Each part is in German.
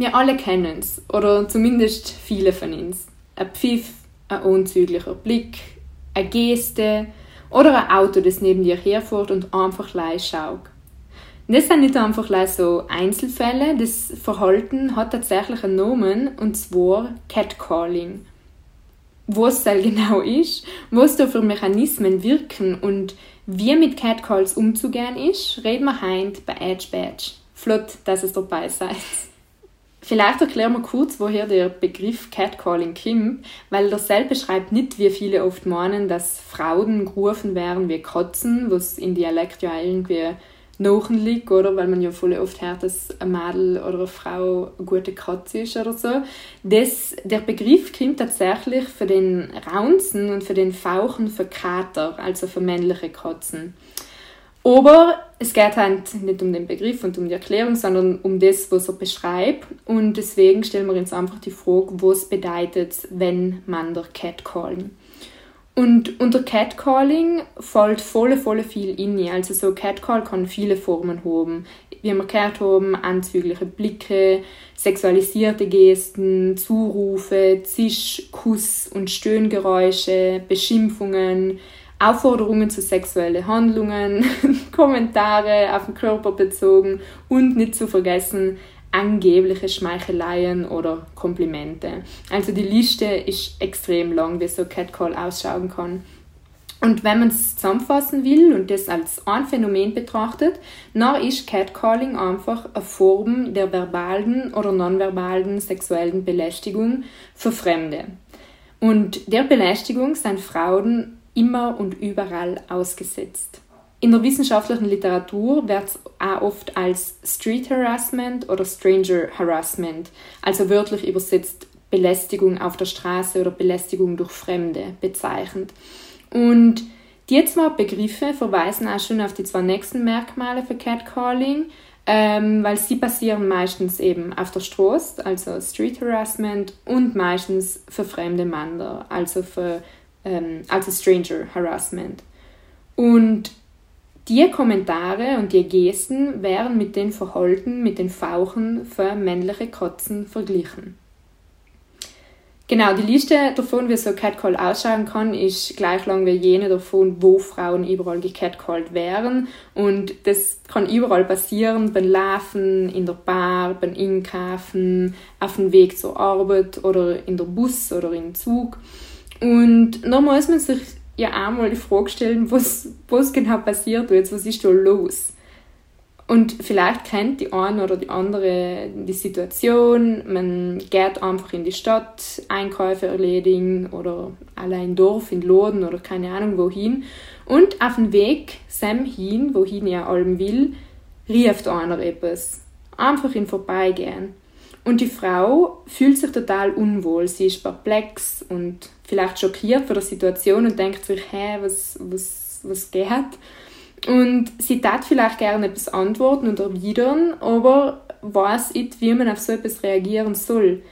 Wir alle kennen es, oder zumindest viele von uns. Ein Pfiff, ein unzüglicher Blick, eine Geste, oder ein Auto, das neben dir herfährt und einfach leise schaut. Das sind nicht einfach so Einzelfälle, das Verhalten hat tatsächlich einen Namen, und zwar Catcalling. Was das genau ist, was da für Mechanismen wirken und wie mit Catcalls umzugehen ist, reden wir heute bei Edge Badge. Flott, dass es dabei seid. Vielleicht erklären wir kurz, woher der Begriff Catcalling kommt, weil dasselbe beschreibt nicht, wie viele oft meinen, dass Frauen gerufen werden wie Katzen, was in Dialekt ja irgendwie nachen liegt, oder? Weil man ja voll oft hört, dass ein Mädel oder eine Frau eine gute Katze ist oder so. Das, der Begriff kommt tatsächlich für den Raunzen und für den Fauchen für Kater, also für männliche Katzen. Aber es geht halt nicht um den Begriff und um die Erklärung, sondern um das, was er beschreibt. Und deswegen stellen wir uns einfach die Frage, was bedeutet, wenn man der Catcalling. Und unter Catcalling fällt voll, voll viel in. Also so Catcall kann viele Formen haben. Wie wir gehört haben, anzügliche Blicke, sexualisierte Gesten, Zurufe, Zisch, Kuss- und Stöhngeräusche, Beschimpfungen, Aufforderungen zu sexuellen Handlungen, Kommentare auf den Körper bezogen und nicht zu vergessen angebliche Schmeicheleien oder Komplimente. Also die Liste ist extrem lang, wie so Catcall ausschauen kann. Und wenn man es zusammenfassen will und das als ein Phänomen betrachtet, dann ist Catcalling einfach eine Form der verbalen oder nonverbalen sexuellen Belästigung für Fremde. Und der Belästigung sind Frauen immer und überall ausgesetzt. In der wissenschaftlichen Literatur wird es auch oft als Street Harassment oder Stranger Harassment, also wörtlich übersetzt Belästigung auf der Straße oder Belästigung durch Fremde bezeichnet. Und die zwei Begriffe verweisen auch schon auf die zwei nächsten Merkmale für Catcalling, ähm, weil sie passieren meistens eben auf der Straße, also Street Harassment, und meistens für fremde Männer, also für ähm, also Stranger Harassment. Und die Kommentare und die Gesten werden mit den Verhalten, mit den Fauchen für männliche Katzen verglichen. Genau, die Liste davon, wie so Catcall ausschauen kann, ist gleich lang wie jene davon, wo Frauen überall gecatcallt wären. Und das kann überall passieren, beim Laufen, in der Bar, beim Einkaufen, auf dem Weg zur Arbeit oder in der Bus oder im Zug. Und dann muss man sich ja auch mal die Frage stellen, was, was genau passiert jetzt, was ist da los? Und vielleicht kennt die eine oder die andere die Situation, man geht einfach in die Stadt, Einkäufe erledigen oder allein Dorf, in Laden oder keine Ahnung wohin. Und auf dem Weg, Sam hin, wohin er allem will, rieft einer etwas. Einfach in Vorbeigehen. Und die Frau fühlt sich total unwohl. Sie ist perplex und vielleicht schockiert von der Situation und denkt sich, hä, was, was, was geht? Und sie tat vielleicht gerne etwas antworten und erwidern, aber weiß nicht, wie man auf so etwas reagieren soll.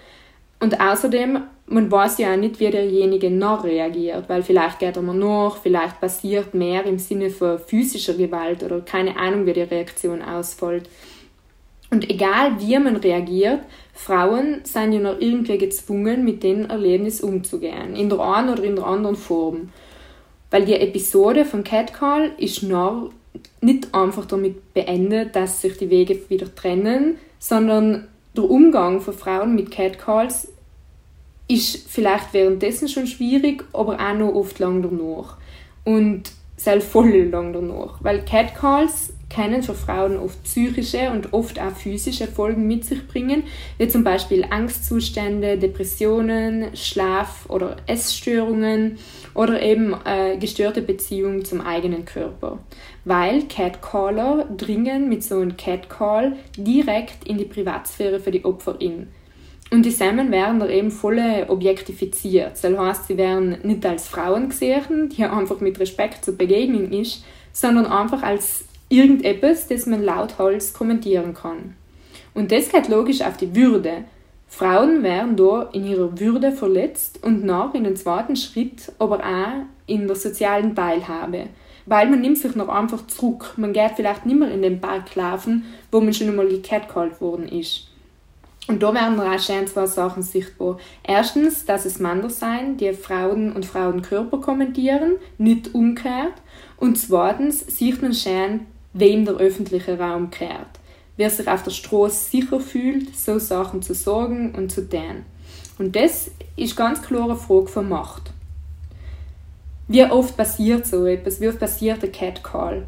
Und außerdem, man weiß ja auch nicht, wie derjenige noch reagiert, weil vielleicht geht er mal nach, vielleicht passiert mehr im Sinne von physischer Gewalt oder keine Ahnung, wie die Reaktion ausfällt. Und egal wie man reagiert, Frauen sind ja noch irgendwie gezwungen, mit den Erlebnissen umzugehen, in der einen oder in der anderen Form. Weil die Episode von Catcall ist noch nicht einfach damit beendet, dass sich die Wege wieder trennen, sondern der Umgang von Frauen mit Catcalls ist vielleicht währenddessen schon schwierig, aber auch noch oft lang danach. Und selbst voll lang danach. Weil Catcalls können für Frauen oft psychische und oft auch physische Folgen mit sich bringen, wie zum Beispiel Angstzustände, Depressionen, Schlaf- oder Essstörungen oder eben äh, gestörte Beziehungen zum eigenen Körper. Weil Catcaller dringen mit so einem Catcall direkt in die Privatsphäre für die Opferin. Und die Samen werden da eben voll objektifiziert. Das heißt, sie werden nicht als Frauen gesehen, die einfach mit Respekt zur Begegnung ist, sondern einfach als irgendetwas, das man lauthals kommentieren kann. Und das geht logisch auf die Würde. Frauen werden da in ihrer Würde verletzt und nach in den zweiten Schritt aber auch in der sozialen Teilhabe. Weil man nimmt sich noch einfach zurück. Man geht vielleicht nicht mehr in den Park laufen, wo man schon einmal gecatcallt worden ist. Und da werden auch schön zwei Sachen sichtbar. Erstens, dass es Männer sein, die Frauen und Frauenkörper kommentieren, nicht umgekehrt. Und zweitens sieht man schön, wem der öffentliche Raum kehrt. Wer sich auf der Straße sicher fühlt, so Sachen zu sagen und zu tun. Und das ist ganz klar eine Frage von Macht. Wie oft passiert so etwas? Wie oft passiert der Catcall?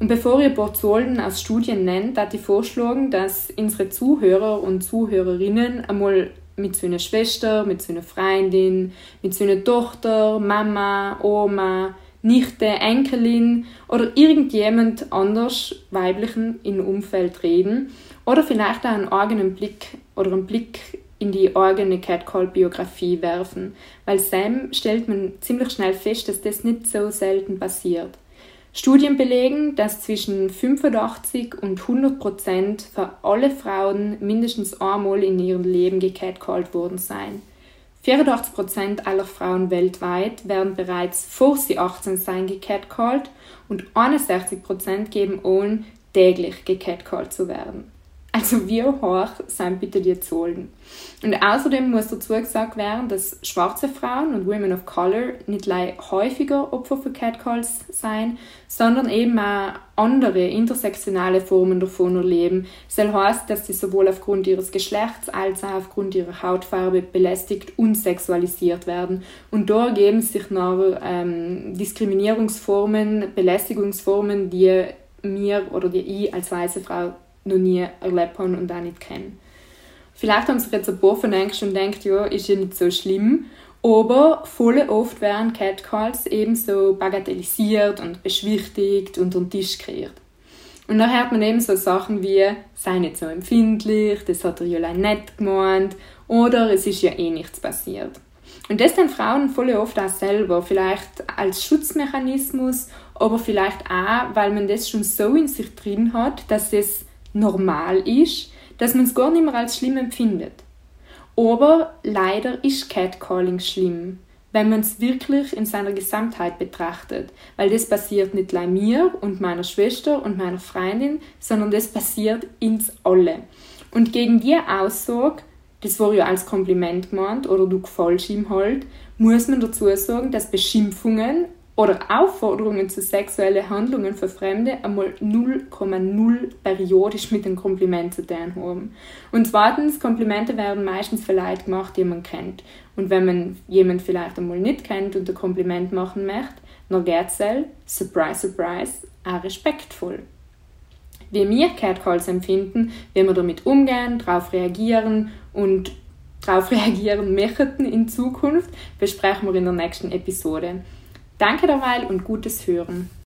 Und bevor ihr Zahlen aus Studien nennt, da ich vorschlagen, dass unsere Zuhörer und Zuhörerinnen einmal mit so einer Schwester, mit so einer Freundin, mit so einer Tochter, Mama, Oma, Nichte, Enkelin oder irgendjemand anders weiblichen im Umfeld reden oder vielleicht auch einen eigenen Blick oder einen Blick in die eigene Catcall-Biografie werfen, weil Sam stellt man ziemlich schnell fest, dass das nicht so selten passiert. Studien belegen, dass zwischen 85 und 100 Prozent für alle Frauen mindestens einmal in ihrem Leben gecatcalled worden seien. 84 Prozent aller Frauen weltweit werden bereits vor sie 18 sein gecatcalled und 61 Prozent geben an, täglich gecatcalled zu werden. Also wie hoch sind bitte die Zahlen? Und außerdem muss dazu gesagt werden, dass schwarze Frauen und Women of Color nicht häufiger Opfer für Catcalls sein, sondern eben auch andere intersektionale Formen davon erleben. Das heißt, dass sie sowohl aufgrund ihres Geschlechts als auch aufgrund ihrer Hautfarbe belästigt und sexualisiert werden. Und da ergeben sich noch ähm, Diskriminierungsformen, Belästigungsformen, die mir oder die ich als weiße Frau noch nie erlebt habe und auch nicht kenne. Vielleicht haben sich jetzt ein paar von euch schon gedacht, ja, ist ja nicht so schlimm, aber voll oft werden Catcalls eben so bagatellisiert und beschwichtigt und unter den Tisch gekehrt. Und dann hört man eben so Sachen wie, sei nicht so empfindlich, das hat er ja nicht gemeint, oder es ist ja eh nichts passiert. Und das dann Frauen voll oft auch selber, vielleicht als Schutzmechanismus, aber vielleicht auch, weil man das schon so in sich drin hat, dass es normal ist, dass man es gar nicht mehr als schlimm empfindet. Aber leider ist Catcalling schlimm, wenn man es wirklich in seiner Gesamtheit betrachtet, weil das passiert nicht nur mir und meiner Schwester und meiner Freundin, sondern das passiert ins alle. Und gegen die Aussage, das war ja als Kompliment gemeint oder du gefällst ihm halt, muss man dazu sagen, dass Beschimpfungen oder Aufforderungen zu sexuellen Handlungen für Fremde einmal 0,0 periodisch mit einem Kompliment zu tun haben. Und zweitens, Komplimente werden meistens für Leute gemacht, die man kennt. Und wenn man jemanden vielleicht einmal nicht kennt und ein Kompliment machen möchte, dann geht es surprise, surprise, auch respektvoll. Wie wir Catcalls empfinden, wie wir damit umgehen, darauf reagieren und darauf reagieren möchten in Zukunft, besprechen wir in der nächsten Episode. Danke derweil und gutes Hören.